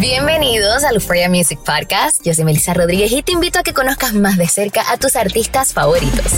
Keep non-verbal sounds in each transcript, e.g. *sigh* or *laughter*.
Bienvenidos al Euphoria Music Podcast. Yo soy Melissa Rodríguez y te invito a que conozcas más de cerca a tus artistas favoritos.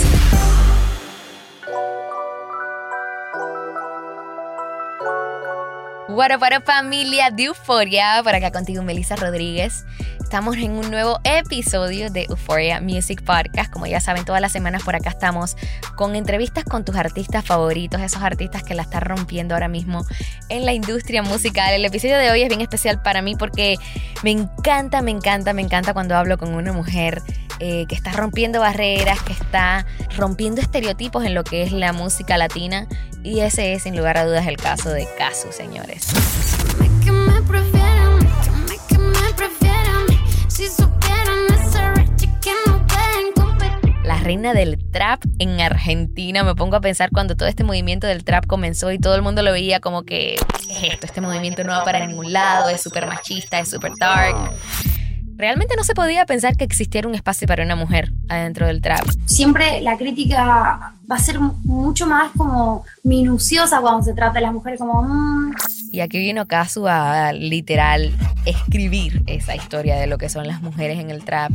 Up, familia de Euforia, por acá contigo Melissa Rodríguez. Estamos en un nuevo episodio de Euphoria Music Podcast. Como ya saben, todas las semanas por acá estamos con entrevistas con tus artistas favoritos, esos artistas que la están rompiendo ahora mismo en la industria musical. El episodio de hoy es bien especial para mí porque me encanta, me encanta, me encanta cuando hablo con una mujer eh, que está rompiendo barreras, que está rompiendo estereotipos en lo que es la música latina. Y ese es, sin lugar a dudas, el caso de Casu, señores. La reina del trap en Argentina. Me pongo a pensar cuando todo este movimiento del trap comenzó y todo el mundo lo veía como que, ¿qué es esto? Este movimiento no va para ningún lado, es súper machista, es súper dark. Realmente no se podía pensar que existiera un espacio para una mujer adentro del trap. siempre la crítica va a ser mucho más como minuciosa cuando se trata de las mujeres, como... mm, Y aquí vino Casu a literal escribir esa historia de lo que son las mujeres en el trap,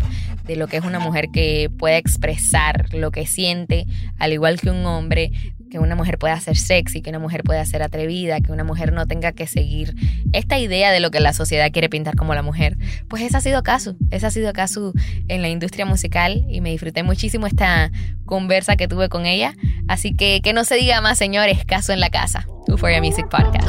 de lo que es una mujer que puede expresar lo que siente, al igual que un hombre, que una mujer pueda ser sexy, que una mujer pueda ser atrevida, que una mujer no tenga que seguir esta idea de lo que la sociedad quiere pintar como la mujer. Pues esa ha sido Casu, esa ha sido Casu en la industria musical y me disfruté muchísimo esta conversa que tuve con ella. Así que que no se diga más, señores, Casu en la casa. Euphoria Music Podcast.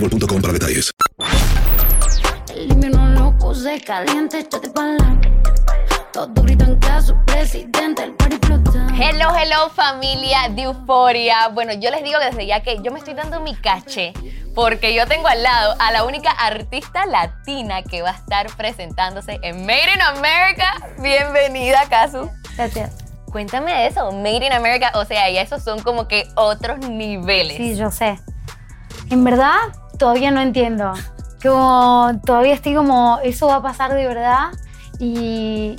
boostmobile.com para detalles. El invierno loco se caliente, échate pa'lante. Todo grito en caso, presidente, el party. Hello, hello familia de Euforia. Bueno, yo les digo desde ya que yo me estoy dando mi caché porque yo tengo al lado a la única artista latina que va a estar presentándose en Made in America. Bienvenida, Kazu. Gracias. Cuéntame de eso, Made in America, o sea, ya esos son como que otros niveles. Sí, yo sé. En verdad, todavía no entiendo. Como todavía estoy como, eso va a pasar de verdad y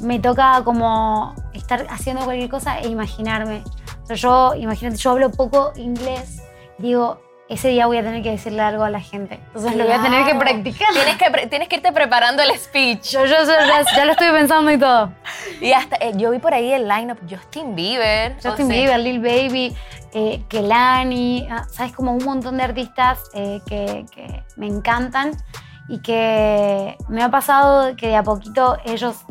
me toca como estar haciendo cualquier cosa e imaginarme. O sea, yo, imagínate, yo hablo poco inglés, digo, ese día voy a tener que decirle algo a la gente. Entonces lo voy a tener que practicar. Tienes que, tienes que irte preparando el speech. Yo, yo, yo ya, ya lo estoy pensando y todo. Y hasta, eh, yo vi por ahí el lineup Justin Bieber. o Justin sea, Bieber, Lil Baby, eh, Kelani, ah, sabes, como un montón de artistas eh, que, que me encantan y que me ha pasado que de a poquito ellos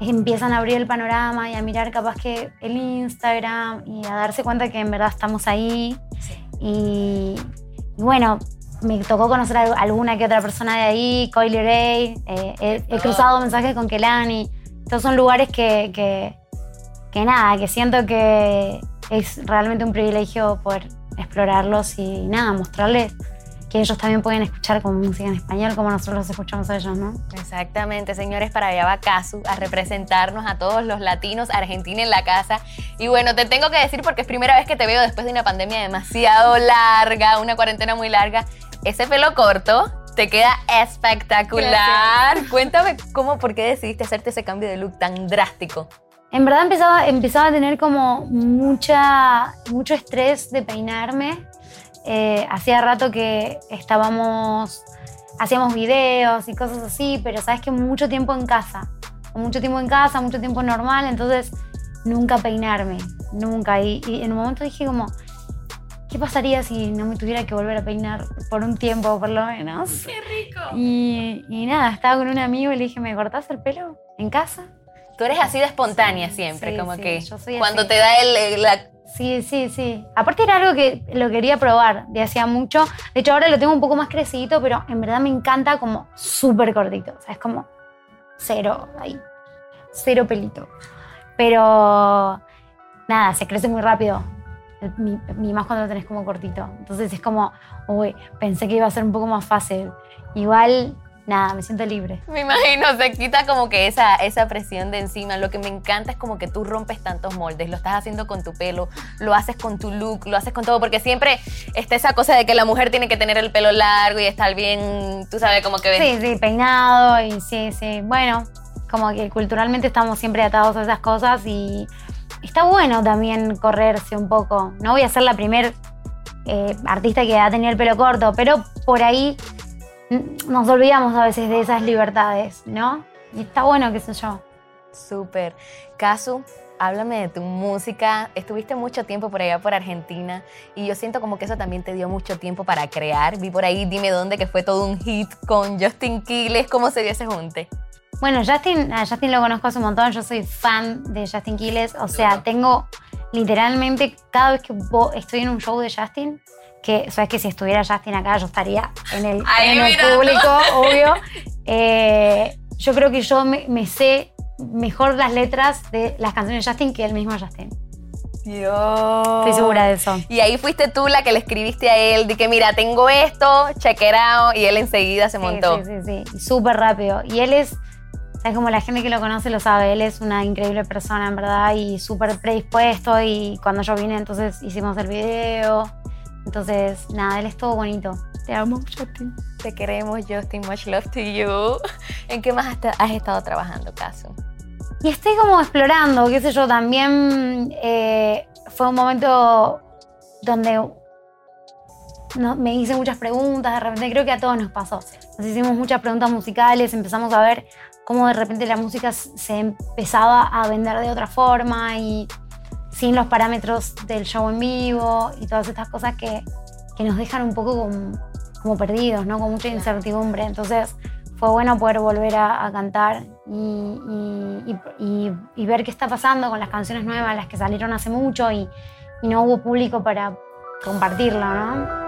empiezan a abrir el panorama y a mirar capaz que el Instagram y a darse cuenta que en verdad estamos ahí. Y, y bueno, me tocó conocer a alguna que otra persona de ahí, Coily Ray, eh, he, he cruzado mensajes con Kelani. Estos son lugares que, que, que nada, que siento que es realmente un privilegio poder explorarlos y nada, mostrarles que ellos también pueden escuchar como música en español como nosotros los escuchamos a ellos, ¿no? Exactamente, señores, para allá va Casu a representarnos a todos los latinos, Argentina en la casa. Y bueno, te tengo que decir porque es primera vez que te veo después de una pandemia demasiado larga, una cuarentena muy larga. Ese pelo corto te queda espectacular. Cuéntame cómo, por qué decidiste hacerte ese cambio de look tan drástico. En verdad empezaba, empezaba a tener como mucha, mucho estrés de peinarme. Eh, hacía rato que estábamos, hacíamos videos y cosas así, pero sabes que mucho tiempo en casa. Mucho tiempo en casa, mucho tiempo normal, entonces nunca peinarme, nunca. Y, y en un momento dije como, ¿qué pasaría si no me tuviera que volver a peinar por un tiempo por lo menos? ¡Qué rico! Y, y nada, estaba con un amigo y le dije, ¿me cortás el pelo en casa? Tú eres así de espontánea siempre, Sí, como sí, que yo soy cuando así. te da el, el- la... Sí, sí, sí. Aparte era algo que lo quería probar de hacía mucho. De hecho, ahora lo tengo un poco más crecidito, pero en verdad me encanta como súper cortito. O sea, es como cero ahí. Cero pelito. Pero nada, se crece muy rápido. Mi más cuando lo tenés como cortito. Entonces es como, uy, pensé que iba a ser un poco más fácil. Igual, nada, me siento libre. Me imagino, se quita como que esa, esa presión de encima. Lo que me encanta es como que tú rompes tantos moldes. Lo estás haciendo con tu pelo, lo haces con tu look, lo haces con todo. Porque siempre está esa cosa de que la mujer tiene que tener el pelo largo y estar bien, tú sabes, como que... Sí, sí, peinado y sí, sí. Bueno, como que culturalmente estamos siempre atados a esas cosas y está bueno también correrse un poco. No voy a ser la primer eh, artista que ha tenido el pelo corto, pero por ahí nos olvidamos a veces de esas libertades, ¿no? Y está bueno, qué sé yo. Súper. Casu, háblame de tu música. Estuviste mucho tiempo por allá por Argentina y yo siento como que eso también te dio mucho tiempo para crear. Vi por ahí, dime dónde, que fue todo un hit con Justin Quiles. ¿Cómo se dio ese junte? Bueno, Justin, a Justin lo conozco hace un montón, yo soy fan de Justin Quiles, o sea, tengo literalmente cada vez que estoy en un show de Justin, que sabes que si estuviera Justin acá yo estaría en el, en el público, *laughs* obvio. Eh, yo creo que yo me, me sé mejor las letras de las canciones de Justin que el mismo Justin. Dios. Estoy segura de eso. Y ahí fuiste tú la que le escribiste a él, de que mira, tengo esto, out, y él enseguida se Sí, montó. Sí, sí, sí. Súper rápido. Y él es, sabes como la gente que lo conoce lo sabe, él es una increíble persona, en verdad, y súper predispuesto. Y cuando yo vine, entonces hicimos el video. Entonces, nada, él es todo bonito. Te amo, Justin. Te queremos, Justin, much love to you. *laughs* ¿En qué más has, estado trabajando, Casu? Y estoy como explorando, qué sé yo, también eh, fue un momento donde no- me hice muchas preguntas, de repente creo que a todos nos pasó. Nos hicimos muchas preguntas musicales, empezamos a ver cómo de repente la música se empezaba a vender de otra forma y sin los parámetros del show en vivo y todas estas cosas que, que nos dejan un poco como, como perdidos, ¿no? Con mucha incertidumbre. Entonces fue bueno poder volver a, a cantar y, y- y- y- y ver qué está pasando con las canciones nuevas, las que salieron hace mucho y, y no hubo público para compartirlo, ¿no?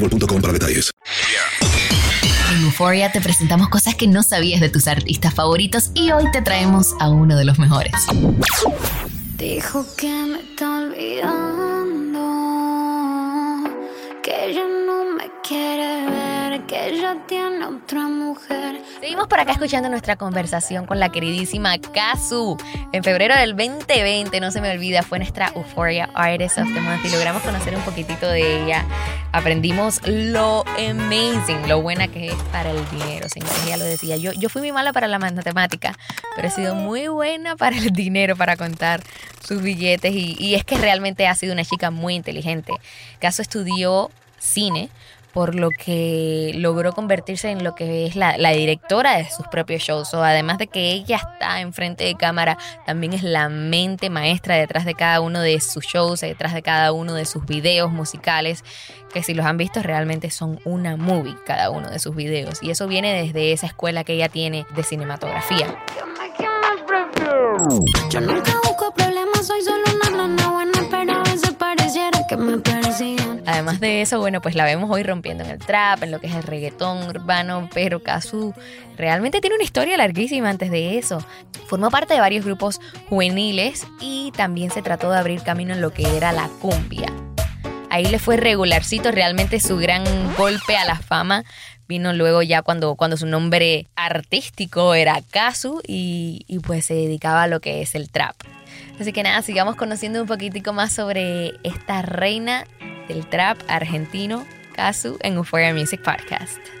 boostmobile.com para detalles. En Euphoria te presentamos cosas que no sabías de tus artistas favoritos y hoy te traemos a uno de los mejores. Dijo que me está olvidando, que ya tiene otra mujer. Seguimos por acá escuchando nuestra conversación con la queridísima Kazu. En febrero del 2020, no se me olvida, fue nuestra Euphoria Artist of the Month y logramos conocer un poquitito de ella. Aprendimos lo amazing, lo buena que es para el dinero, señores. Ella lo decía. Yo, yo fui muy mala para la matemática, pero he sido muy buena para el dinero, para contar sus billetes. Y, y es que realmente ha sido una chica muy inteligente. Caso estudió cine, por lo que logró convertirse en lo que es la, directora de sus propios shows. O además de que ella está enfrente de cámara, también es la mente maestra detrás de cada uno de sus shows, detrás de cada uno de sus videos musicales, que si los han visto realmente son una movie cada uno de sus videos. Y eso viene desde esa escuela que ella tiene de cinematografía. Yo nunca busco problemas, soy solo Además de eso, bueno, pues la vemos hoy rompiendo en el trap, en lo que es el reggaetón urbano, pero Kazu realmente tiene una historia larguísima antes de eso. Formó parte de varios grupos juveniles y también se trató de abrir camino en lo que era la cumbia. Ahí le fue regularcito, realmente su gran golpe a la fama vino luego ya cuando, cuando su nombre artístico era Kazu y pues se dedicaba a lo que es el trap. Así que nada, sigamos conociendo un poquitico más sobre esta reina del trap argentino, Kazu, en Euphoria Music Podcast.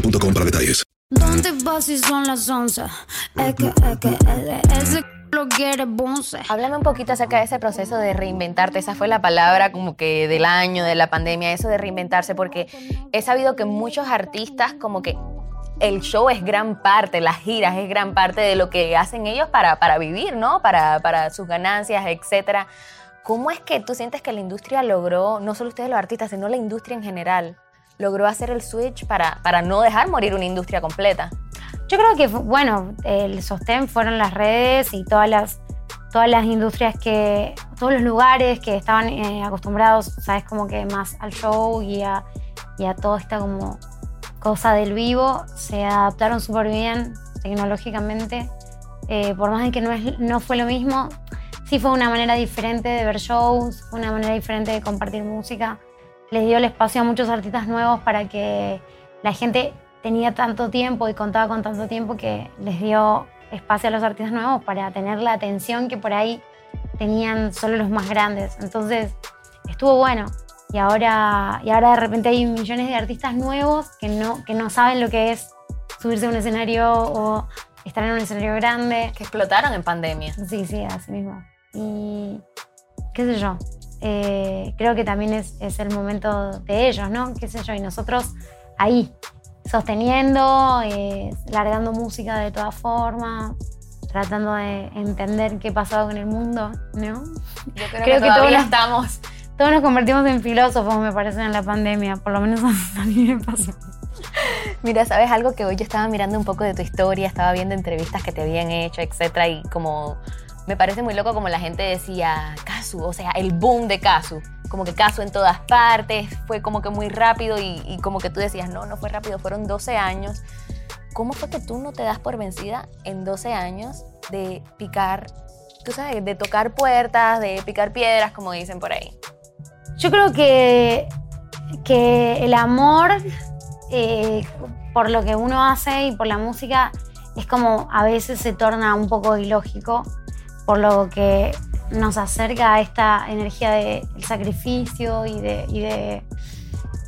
boostmobile.com para detalles. ¿Dónde vas si son las 11? Es que, es que, eh, ese lo quiere bonce. Háblame un poquito acerca de ese proceso de reinventarte. Esa fue la palabra como que del año, de la pandemia, eso de reinventarse, porque he sabido que muchos artistas como que el show es gran parte, las giras es gran parte de lo que hacen ellos para, para vivir, ¿no? Para, para sus ganancias, etcétera. ¿Cómo es que tú sientes que la industria logró, no solo ustedes los artistas, sino la industria en general, logró hacer el switch para, para no dejar morir una industria completa? Yo creo que, bueno, el sostén fueron las redes y todas las, todas las industrias que, todos los lugares que estaban eh, acostumbrados, sabes, como que más al show y a, y a toda esta como cosa del vivo, se adaptaron súper bien tecnológicamente. Eh, por más de que no, es, no fue lo mismo, sí fue una manera diferente de ver shows, una manera diferente de compartir música. Les dio el espacio a muchos artistas nuevos para que la gente tenía tanto tiempo y contaba con tanto tiempo que les dio espacio a los artistas nuevos para tener la atención que por ahí tenían solo los más grandes. Entonces estuvo bueno. Y ahora, y ahora de repente hay millones de artistas nuevos que no, que no saben lo que es subirse a un escenario o estar en un escenario grande. Que explotaron en pandemia. Sí, sí, así mismo. Y qué sé yo, eh, creo que también es, es el momento de ellos, ¿no? Qué sé yo, y nosotros ahí, sosteniendo, eh, largando música de todas formas, tratando de entender qué pasaba con el mundo, ¿no? Yo creo, que, todavía nos- estamos. todos nos convertimos en filósofos, me parece, en la pandemia, por lo menos *laughs* a mí me pasó. Mira, ¿sabes algo que hoy yo estaba mirando un poco de tu historia, estaba viendo entrevistas que te habían hecho, etcétera, y como me parece muy loco como la gente decía Casu, o sea, el boom de Casu, como que Casu en todas partes, fue como que muy rápido y, como que tú decías, no, no fue rápido, fueron 12 años. ¿Cómo fue que tú no te das por vencida en 12 años de picar, tú sabes, de tocar puertas, de picar piedras, como dicen por ahí? Yo creo que, que el amor eh, por lo que uno hace y por la música es como a veces se torna un poco ilógico, por lo que nos acerca a esta energía del sacrificio y, de, y de,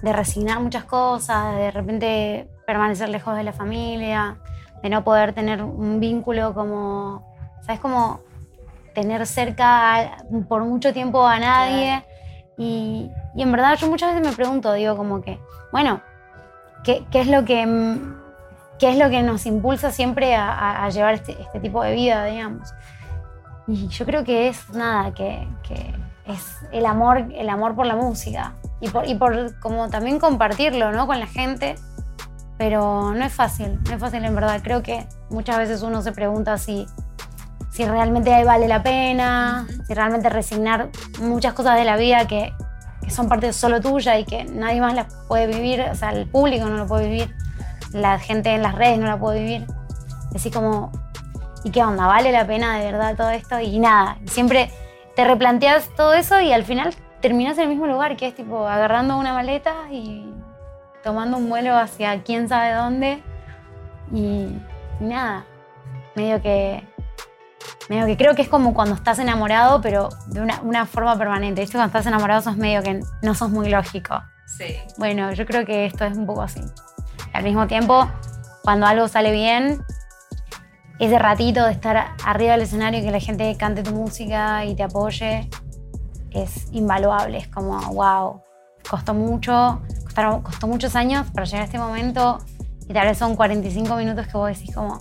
de resignar muchas cosas, de repente permanecer lejos de la familia, de no poder tener un vínculo como, ¿sabes? Como tener cerca a- por mucho tiempo a nadie. Y, y en verdad yo muchas veces me pregunto, digo como que, bueno, ¿qué, qué es lo que qué es lo que nos impulsa siempre a, a- a llevar este, este tipo de vida, digamos? Y yo creo que es nada, que, que es el amor, el amor por la música y por, y por como también compartirlo, ¿no? Con la gente. Pero no es fácil, no es fácil en verdad. Creo que muchas veces uno se pregunta si, si realmente vale la pena, si realmente resignar muchas cosas de la vida que, que son parte solo tuya y que nadie más las puede vivir, o sea, el público no lo puede vivir, la gente en las redes no la puede vivir. Decís como, ¿y qué onda? ¿Vale la pena de verdad todo esto? Y nada, siempre te replanteas todo eso y al final terminas en el mismo lugar, que es tipo agarrando una maleta y tomando un vuelo hacia quién sabe dónde y, y nada, medio que medio que creo que es como cuando estás enamorado, pero de una, una forma permanente. ¿Viste? Cuando estás enamorado sos medio que no sos muy lógico. Sí. Bueno, yo creo que esto es un poco así. Al mismo tiempo, cuando algo sale bien, ese ratito de estar arriba del escenario y que la gente cante tu música y te apoye es invaluable. Es como, wow, costó mucho, costaron- costó muchos años para llegar a este momento y tal vez son 45 minutos que vos decís como,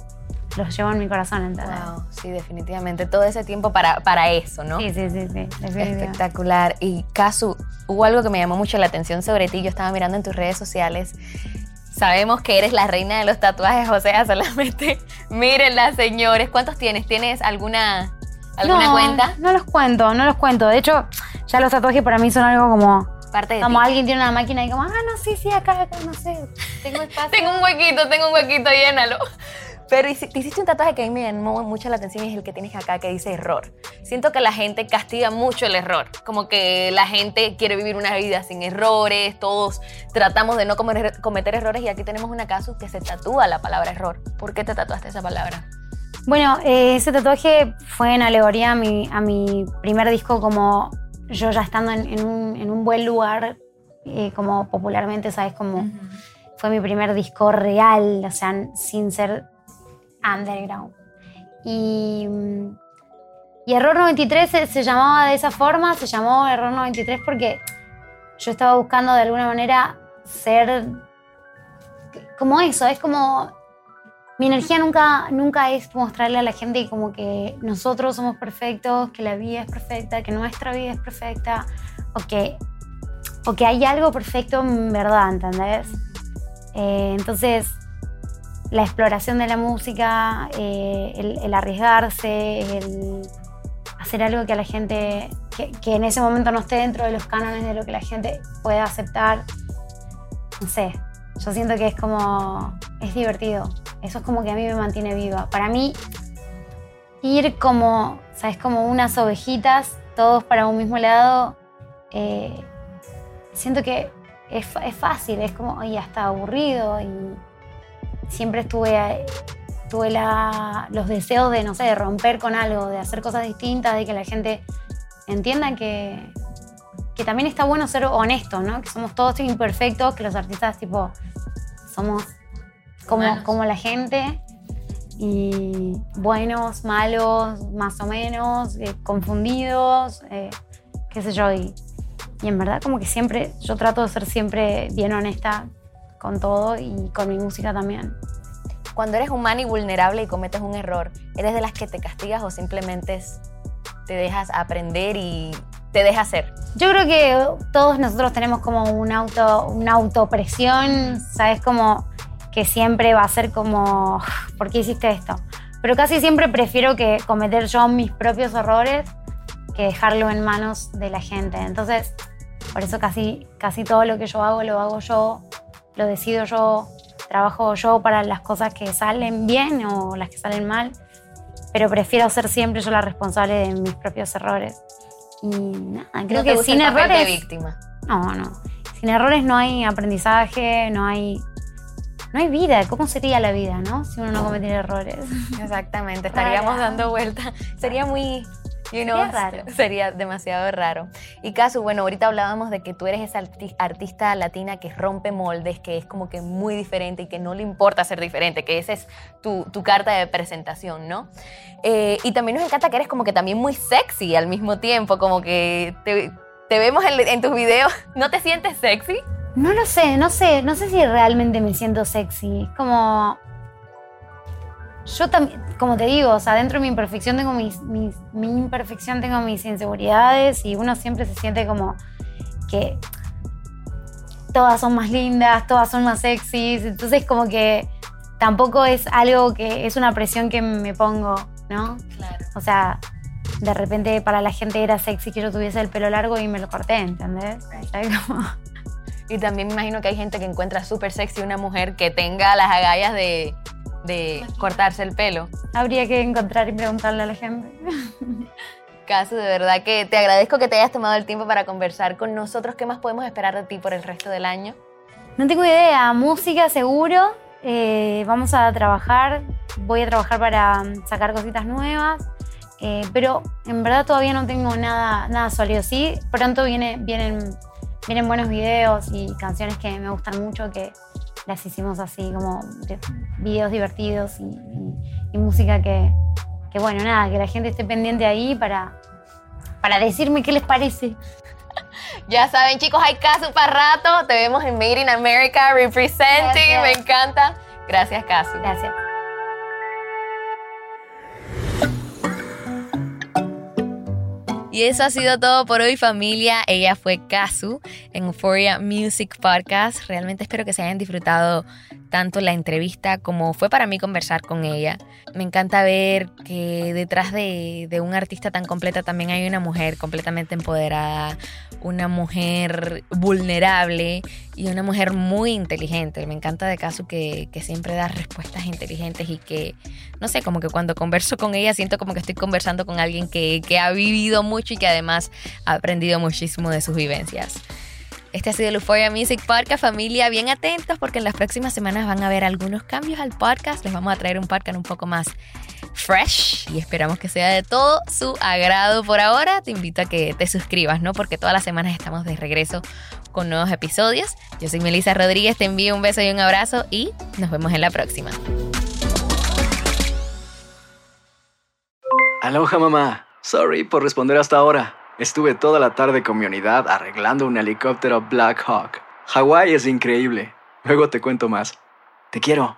los llevo en mi corazón, ¿entendés? Wow, sí, definitivamente. Todo ese tiempo para, para eso, ¿no? Sí, sí, sí. Espectacular. Y Casu, hubo algo que me llamó mucho la atención sobre ti. Yo estaba mirando en tus redes sociales. Sabemos que eres la reina de los tatuajes, o sea, solamente *laughs* mírenla, señores. ¿Cuántos tienes? ¿Tienes alguna, alguna no, cuenta? No los cuento, no los cuento. De hecho, ya los tatuajes para mí son algo como. Parte de Como ti. alguien tiene una máquina y como, ah, no, sí, sí, acá, acá, no sé. Tengo *laughs* espacio. Tengo un huequito, tengo un huequito, llénalo. Pero te hiciste un tatuaje que a mí me llamó mucho la atención y es el que tienes acá que dice error. Siento que la gente castiga mucho el error. Como que la gente quiere vivir una vida sin errores, todos tratamos de no comer- cometer errores y aquí tenemos una caso que se tatúa la palabra error. ¿Por qué te tatuaste esa palabra? Bueno, eh, ese tatuaje fue en alegoría a mi, a mi primer disco, como yo ya estando en, en un, en un buen lugar, eh, como popularmente, ¿sabes? Como fue mi primer disco real, o sea, sin ser underground. Y, y Error 93 se, se llamaba de esa forma, se llamó Error 93 porque yo estaba buscando de alguna manera ser como eso, es como mi energía nunca, nunca es mostrarle a la gente como que nosotros somos perfectos, que la vida es perfecta, que nuestra vida es perfecta, o que, o que hay algo perfecto en verdad, ¿entendés? Eh, entonces, la exploración de la música, eh, el, arriesgarse, el hacer algo que a la gente, que, en ese momento no esté dentro de los cánones de lo que la gente pueda aceptar, no sé, yo siento que es como, es divertido. Eso es como que a mí me mantiene viva. Para mí, ir como, ¿sabes? Como unas ovejitas, todos para un mismo lado, eh, siento que es, es fácil, es como, oye, hasta aburrido y siempre estuve, tuve la- los deseos de, no sé, de romper con algo, de hacer cosas distintas, de que la gente entienda que, que también está bueno ser honesto, ¿no? Que somos todos imperfectos, que los artistas, tipo, somos como, como la gente y buenos, malos, más o menos, eh, confundidos, eh, qué sé yo. Y, y en verdad como que siempre, yo trato de ser siempre bien honesta con todo y con mi música también. Cuando eres humano y vulnerable y cometes un error, ¿eres de las que te castigas o simplemente te dejas aprender y te dejas ser? Yo creo que todos nosotros tenemos como un auto, una autopresión, ¿sabes? Como que siempre va a ser como, ¿por qué hiciste esto? Pero casi siempre prefiero que cometer yo mis propios errores que dejarlo en manos de la gente. Entonces, por eso casi, casi todo lo que yo hago lo hago yo, lo decido yo, trabajo yo para las cosas que salen bien o las que salen mal, pero prefiero ser siempre yo la responsable de mis propios errores. Y nada, creo ¿No te que gusta sin el papel de errores... víctima? No, no. Sin errores no hay aprendizaje, no hay, no hay vida. ¿Cómo sería la vida, no? Si uno no cometiera errores. Exactamente, *laughs* estaríamos Rara. dando vuelta. Sería muy, you know, Sería raro. sería demasiado raro. Y Casu, bueno, ahorita hablábamos de que tú eres esa arti- artista latina que rompe moldes, que es como que muy diferente y que no le importa ser diferente, que esa es tu, tu carta de presentación, ¿no? Eh, y también nos encanta que eres como que también muy sexy al mismo tiempo, como que te, te vemos en, en tus videos. *laughs* ¿No te sientes sexy? No lo sé, no sé, no sé si realmente me siento sexy. Es como. Yo también, como te digo, o sea, dentro de mi imperfección tengo mis, mis- mi imperfección, tengo mis inseguridades y uno siempre se siente como que todas son más lindas, todas son más sexys. Entonces, como que tampoco es algo que es una presión que me pongo, ¿no? Claro. O sea, de repente para la gente era sexy que yo tuviese el pelo largo y me lo corté, ¿entendés? Como- Y también me imagino que hay gente que encuentra súper sexy una mujer que tenga las agallas de, de cortarse el pelo. Habría que encontrar y preguntarle a la gente. Caso, de verdad que te agradezco que te hayas tomado el tiempo para conversar con nosotros. ¿Qué más podemos esperar de ti por el resto del año? No tengo idea, música seguro. eh, vamos a trabajar, voy a trabajar para mm, sacar cositas nuevas. eh, pero en verdad todavía no tengo nada, nada sólido. Sí, pronto viene, vienen, vienen buenos videos y canciones que me gustan mucho que las hicimos así como de- videos divertidos y, y- y música que, que, bueno, nada, que la gente esté pendiente ahí para, para decirme qué les parece. *laughs* Ya saben, chicos, hay caso para rato. Te vemos en Made in America, representing. Gracias. Me encanta. Gracias, Casu. Gracias. Y eso ha sido todo por hoy familia. Ella fue Kazu en Euphoria Music Podcast. Realmente espero que se hayan disfrutado tanto la entrevista como fue para mí conversar con ella. Me encanta ver que detrás de, de un artista tan completa también hay una mujer completamente empoderada, una mujer vulnerable y una mujer muy inteligente. Me encanta de Kazu que, que siempre da respuestas inteligentes y que, no sé, como que cuando converso con ella siento como que estoy conversando con alguien que, que ha vivido mucho y que además ha aprendido muchísimo de sus vivencias. Este ha sido el Euphoria Music Podcast, familia. Bien atentos porque en las próximas semanas van a haber algunos cambios al podcast. Les vamos a traer un podcast un poco más fresh y esperamos que sea de todo su agrado por ahora. Te invito a que te suscribas, ¿no? Porque todas las semanas estamos de regreso con nuevos episodios. Yo soy Melissa Rodríguez, te envío un beso y un abrazo y nos vemos en la próxima. Aloha mamá. Sorry por responder hasta ahora. Estuve toda la tarde con mi unidad arreglando un helicóptero Black Hawk. Hawái es increíble. Luego te cuento más. Te quiero.